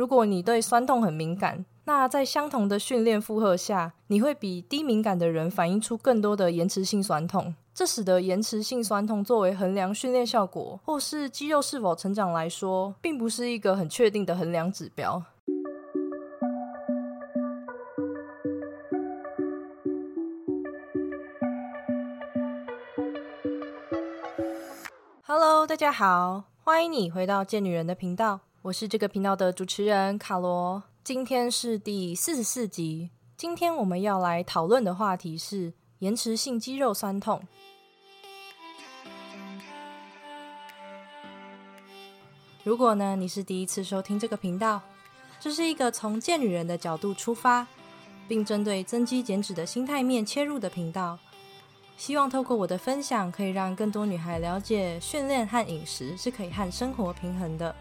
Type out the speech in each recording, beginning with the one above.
如果你对酸痛很敏感，那在相同的训练负荷下，你会比低敏感的人反映出更多的延迟性酸痛。这使得延迟性酸痛作为衡量训练效果或是肌肉是否成长来说，并不是一个很确定的衡量指标。Hello，大家好，欢迎你回到贱女人的频道，我是这个频道的主持人卡罗。今天是第四十四集，今天我们要来讨论的话题是延迟性肌肉酸痛。如果呢你是第一次收听这个频道，这是一个从贱女人的角度出发，并针对增肌减脂的心态面切入的频道。希望透过我的分享，可以让更多女孩了解训练和饮食是可以和生活平衡的。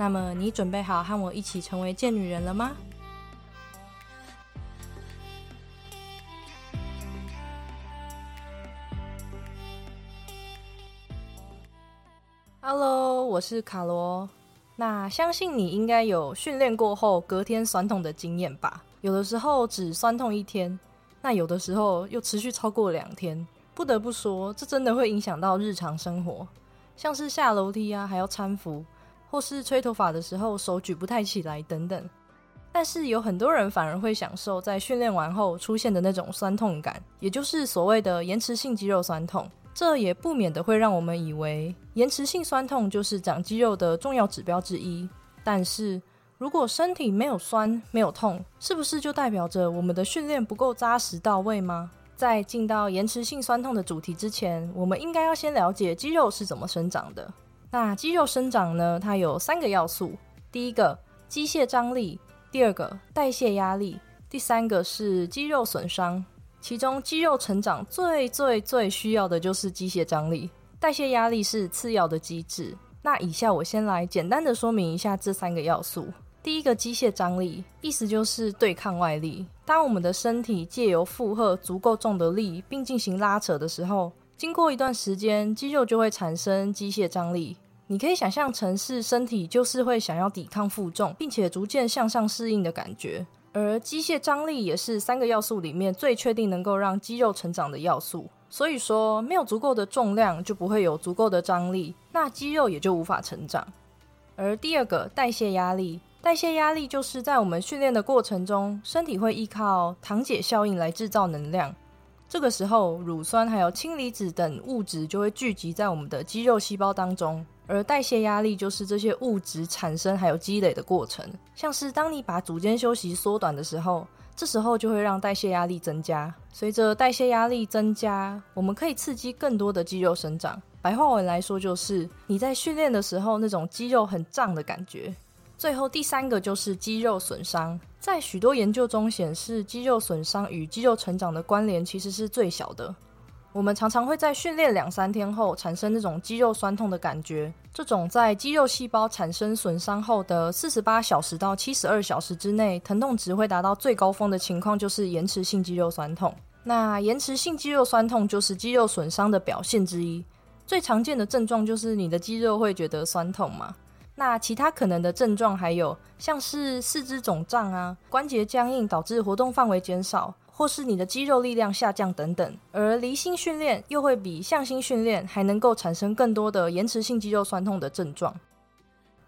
那么，你准备好和我一起成为贱女人了吗？Hello，我是卡罗。那相信你应该有训练过后隔天酸痛的经验吧？有的时候只酸痛一天。那有的时候又持续超过两天，不得不说，这真的会影响到日常生活，像是下楼梯啊，还要搀扶，或是吹头发的时候手举不太起来等等。但是有很多人反而会享受在训练完后出现的那种酸痛感，也就是所谓的延迟性肌肉酸痛。这也不免的会让我们以为延迟性酸痛就是长肌肉的重要指标之一，但是。如果身体没有酸、没有痛，是不是就代表着我们的训练不够扎实到位吗？在进到延迟性酸痛的主题之前，我们应该要先了解肌肉是怎么生长的。那肌肉生长呢？它有三个要素：第一个，机械张力；第二个，代谢压力；第三个是肌肉损伤。其中，肌肉成长最最最需要的就是机械张力，代谢压力是次要的机制。那以下我先来简单的说明一下这三个要素。第一个机械张力，意思就是对抗外力。当我们的身体借由负荷足够重的力，并进行拉扯的时候，经过一段时间，肌肉就会产生机械张力。你可以想象成是身体就是会想要抵抗负重，并且逐渐向上适应的感觉。而机械张力也是三个要素里面最确定能够让肌肉成长的要素。所以说，没有足够的重量，就不会有足够的张力，那肌肉也就无法成长。而第二个代谢压力。代谢压力就是在我们训练的过程中，身体会依靠糖解效应来制造能量。这个时候，乳酸还有氢离子等物质就会聚集在我们的肌肉细胞当中，而代谢压力就是这些物质产生还有积累的过程。像是当你把组间休息缩短的时候，这时候就会让代谢压力增加。随着代谢压力增加，我们可以刺激更多的肌肉生长。白话文来说，就是你在训练的时候那种肌肉很胀的感觉。最后第三个就是肌肉损伤，在许多研究中显示，肌肉损伤与肌肉成长的关联其实是最小的。我们常常会在训练两三天后产生那种肌肉酸痛的感觉，这种在肌肉细胞产生损伤后的四十八小时到七十二小时之内，疼痛值会达到最高峰的情况，就是延迟性肌肉酸痛。那延迟性肌肉酸痛就是肌肉损伤的表现之一，最常见的症状就是你的肌肉会觉得酸痛嘛。那其他可能的症状还有像是四肢肿胀啊、关节僵硬导致活动范围减少，或是你的肌肉力量下降等等。而离心训练又会比向心训练还能够产生更多的延迟性肌肉酸痛的症状。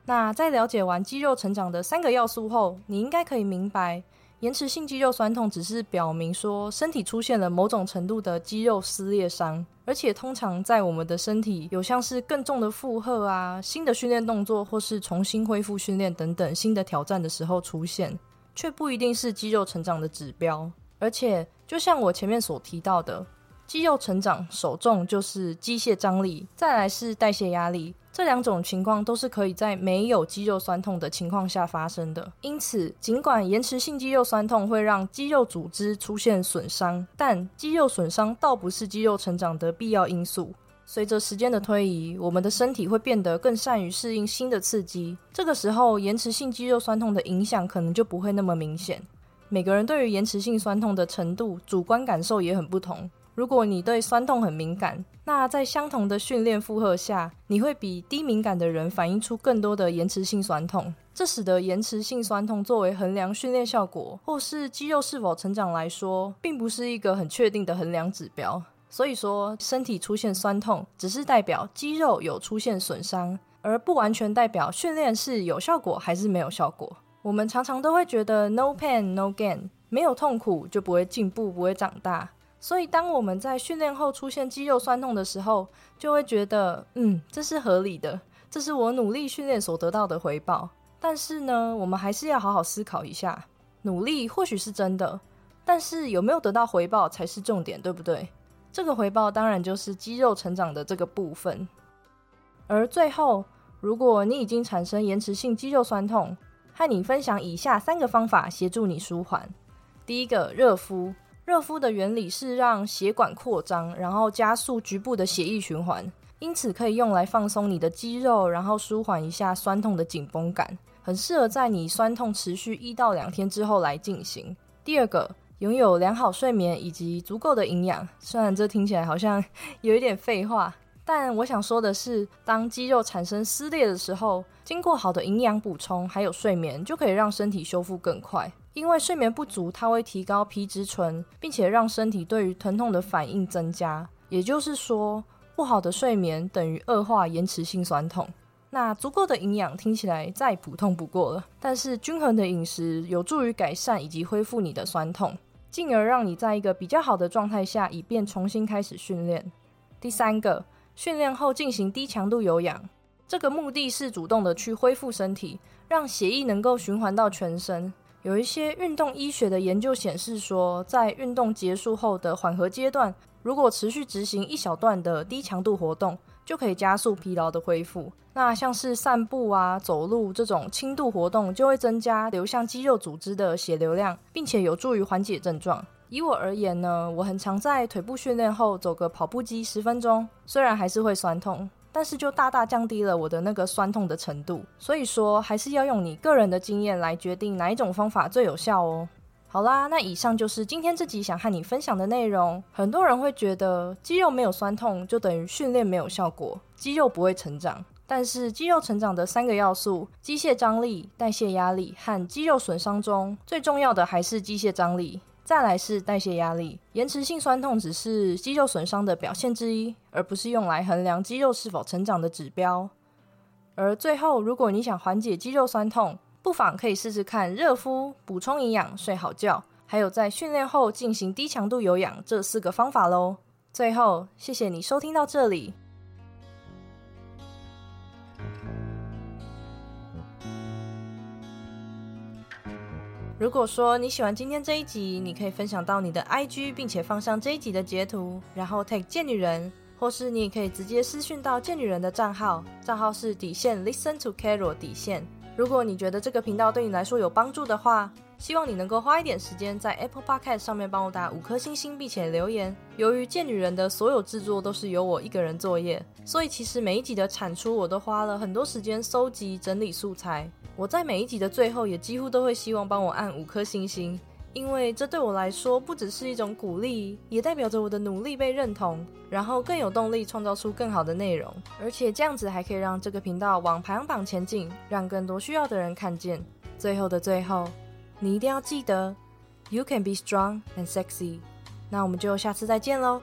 那在了解完肌肉成长的三个要素后，你应该可以明白。延迟性肌肉酸痛只是表明说身体出现了某种程度的肌肉撕裂伤，而且通常在我们的身体有像是更重的负荷啊、新的训练动作或是重新恢复训练等等新的挑战的时候出现，却不一定是肌肉成长的指标。而且就像我前面所提到的，肌肉成长首重就是机械张力，再来是代谢压力。这两种情况都是可以在没有肌肉酸痛的情况下发生的。因此，尽管延迟性肌肉酸痛会让肌肉组织出现损伤，但肌肉损伤倒不是肌肉成长的必要因素。随着时间的推移，我们的身体会变得更善于适应新的刺激。这个时候，延迟性肌肉酸痛的影响可能就不会那么明显。每个人对于延迟性酸痛的程度、主观感受也很不同。如果你对酸痛很敏感，那在相同的训练负荷下，你会比低敏感的人反映出更多的延迟性酸痛。这使得延迟性酸痛作为衡量训练效果或是肌肉是否成长来说，并不是一个很确定的衡量指标。所以说，身体出现酸痛，只是代表肌肉有出现损伤，而不完全代表训练是有效果还是没有效果。我们常常都会觉得 “no pain no gain”，没有痛苦就不会进步，不会长大。所以，当我们在训练后出现肌肉酸痛的时候，就会觉得，嗯，这是合理的，这是我努力训练所得到的回报。但是呢，我们还是要好好思考一下，努力或许是真的，但是有没有得到回报才是重点，对不对？这个回报当然就是肌肉成长的这个部分。而最后，如果你已经产生延迟性肌肉酸痛，和你分享以下三个方法协助你舒缓。第一个，热敷。热敷的原理是让血管扩张，然后加速局部的血液循环，因此可以用来放松你的肌肉，然后舒缓一下酸痛的紧绷感，很适合在你酸痛持续一到两天之后来进行。第二个。拥有良好睡眠以及足够的营养，虽然这听起来好像 有一点废话，但我想说的是，当肌肉产生撕裂的时候，经过好的营养补充还有睡眠，就可以让身体修复更快。因为睡眠不足，它会提高皮质醇，并且让身体对于疼痛的反应增加。也就是说，不好的睡眠等于恶化延迟性酸痛。那足够的营养听起来再普通不过了，但是均衡的饮食有助于改善以及恢复你的酸痛。进而让你在一个比较好的状态下，以便重新开始训练。第三个，训练后进行低强度有氧，这个目的是主动的去恢复身体，让血液能够循环到全身。有一些运动医学的研究显示说，在运动结束后的缓和阶段，如果持续执行一小段的低强度活动。就可以加速疲劳的恢复。那像是散步啊、走路这种轻度活动，就会增加流向肌肉组织的血流量，并且有助于缓解症状。以我而言呢，我很常在腿部训练后走个跑步机十分钟，虽然还是会酸痛，但是就大大降低了我的那个酸痛的程度。所以说，还是要用你个人的经验来决定哪一种方法最有效哦。好啦，那以上就是今天这集想和你分享的内容。很多人会觉得肌肉没有酸痛就等于训练没有效果，肌肉不会成长。但是肌肉成长的三个要素——机械张力、代谢压力和肌肉损伤中，最重要的还是机械张力，再来是代谢压力。延迟性酸痛只是肌肉损伤的表现之一，而不是用来衡量肌肉是否成长的指标。而最后，如果你想缓解肌肉酸痛，不妨可以试试看热敷、补充营养、睡好觉，还有在训练后进行低强度有氧这四个方法喽。最后，谢谢你收听到这里。如果说你喜欢今天这一集，你可以分享到你的 IG，并且放上这一集的截图，然后 take 贱女人，或是你也可以直接私讯到贱女人的账号，账号是底线 Listen to Carol 底线。如果你觉得这个频道对你来说有帮助的话，希望你能够花一点时间在 Apple Podcast 上面帮我打五颗星星，并且留言。由于贱女人的所有制作都是由我一个人作业，所以其实每一集的产出我都花了很多时间收集整理素材。我在每一集的最后也几乎都会希望帮我按五颗星星。因为这对我来说不只是一种鼓励，也代表着我的努力被认同，然后更有动力创造出更好的内容，而且这样子还可以让这个频道往排行榜前进，让更多需要的人看见。最后的最后，你一定要记得，You can be strong and sexy。那我们就下次再见喽。